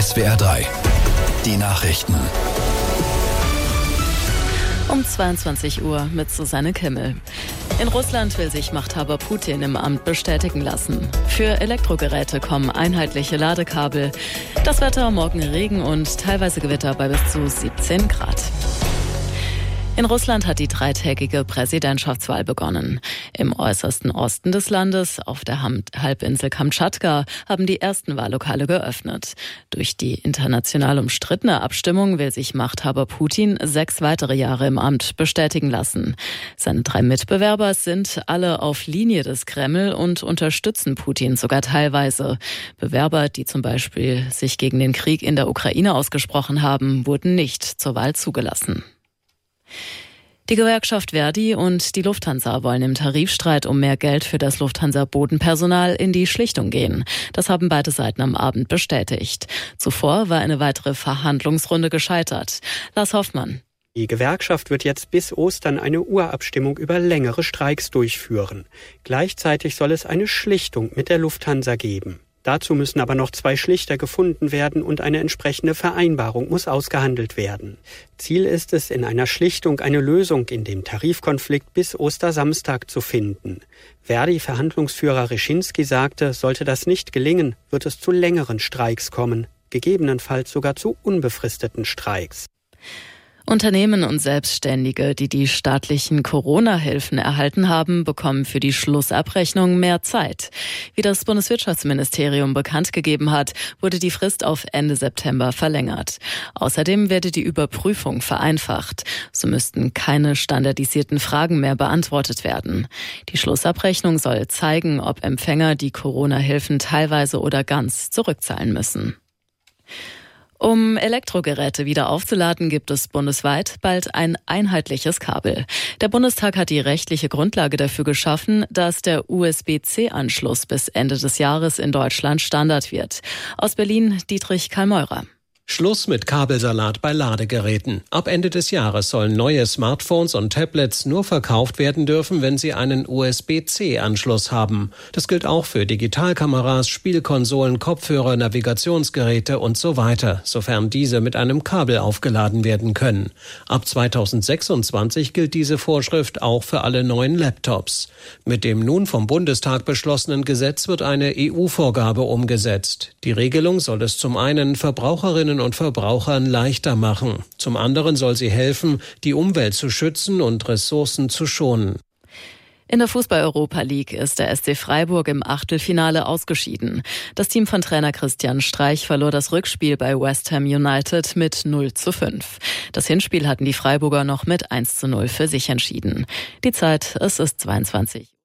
SWR 3, die Nachrichten. Um 22 Uhr mit Susanne Kimmel. In Russland will sich Machthaber Putin im Amt bestätigen lassen. Für Elektrogeräte kommen einheitliche Ladekabel. Das Wetter morgen Regen und teilweise Gewitter bei bis zu 17 Grad. In Russland hat die dreitägige Präsidentschaftswahl begonnen. Im äußersten Osten des Landes, auf der Halbinsel Kamtschatka, haben die ersten Wahllokale geöffnet. Durch die international umstrittene Abstimmung will sich Machthaber Putin sechs weitere Jahre im Amt bestätigen lassen. Seine drei Mitbewerber sind alle auf Linie des Kreml und unterstützen Putin sogar teilweise. Bewerber, die zum Beispiel sich gegen den Krieg in der Ukraine ausgesprochen haben, wurden nicht zur Wahl zugelassen. Die Gewerkschaft Verdi und die Lufthansa wollen im Tarifstreit um mehr Geld für das Lufthansa-Bodenpersonal in die Schlichtung gehen. Das haben beide Seiten am Abend bestätigt. Zuvor war eine weitere Verhandlungsrunde gescheitert. Lars Hoffmann. Die Gewerkschaft wird jetzt bis Ostern eine Urabstimmung über längere Streiks durchführen. Gleichzeitig soll es eine Schlichtung mit der Lufthansa geben. Dazu müssen aber noch zwei Schlichter gefunden werden und eine entsprechende Vereinbarung muss ausgehandelt werden. Ziel ist es, in einer Schlichtung eine Lösung in dem Tarifkonflikt bis Ostersamstag zu finden. Verdi-Verhandlungsführer Reschinski sagte, sollte das nicht gelingen, wird es zu längeren Streiks kommen, gegebenenfalls sogar zu unbefristeten Streiks. Unternehmen und Selbstständige, die die staatlichen Corona-Hilfen erhalten haben, bekommen für die Schlussabrechnung mehr Zeit. Wie das Bundeswirtschaftsministerium bekannt gegeben hat, wurde die Frist auf Ende September verlängert. Außerdem werde die Überprüfung vereinfacht. So müssten keine standardisierten Fragen mehr beantwortet werden. Die Schlussabrechnung soll zeigen, ob Empfänger die Corona-Hilfen teilweise oder ganz zurückzahlen müssen. Um Elektrogeräte wieder aufzuladen, gibt es bundesweit bald ein einheitliches Kabel. Der Bundestag hat die rechtliche Grundlage dafür geschaffen, dass der USB-C-Anschluss bis Ende des Jahres in Deutschland Standard wird. Aus Berlin Dietrich Karl-Meurer. Schluss mit Kabelsalat bei Ladegeräten. Ab Ende des Jahres sollen neue Smartphones und Tablets nur verkauft werden dürfen, wenn sie einen USB-C-Anschluss haben. Das gilt auch für Digitalkameras, Spielkonsolen, Kopfhörer, Navigationsgeräte und so weiter, sofern diese mit einem Kabel aufgeladen werden können. Ab 2026 gilt diese Vorschrift auch für alle neuen Laptops. Mit dem nun vom Bundestag beschlossenen Gesetz wird eine EU-Vorgabe umgesetzt. Die Regelung soll es zum einen Verbraucherinnen Verbraucherinnen und Verbrauchern leichter machen. Zum anderen soll sie helfen, die Umwelt zu schützen und Ressourcen zu schonen. In der Fußball-Europa League ist der SC Freiburg im Achtelfinale ausgeschieden. Das Team von Trainer Christian Streich verlor das Rückspiel bei West Ham United mit 0 zu 5. Das Hinspiel hatten die Freiburger noch mit 1 zu 0 für sich entschieden. Die Zeit, es ist 22.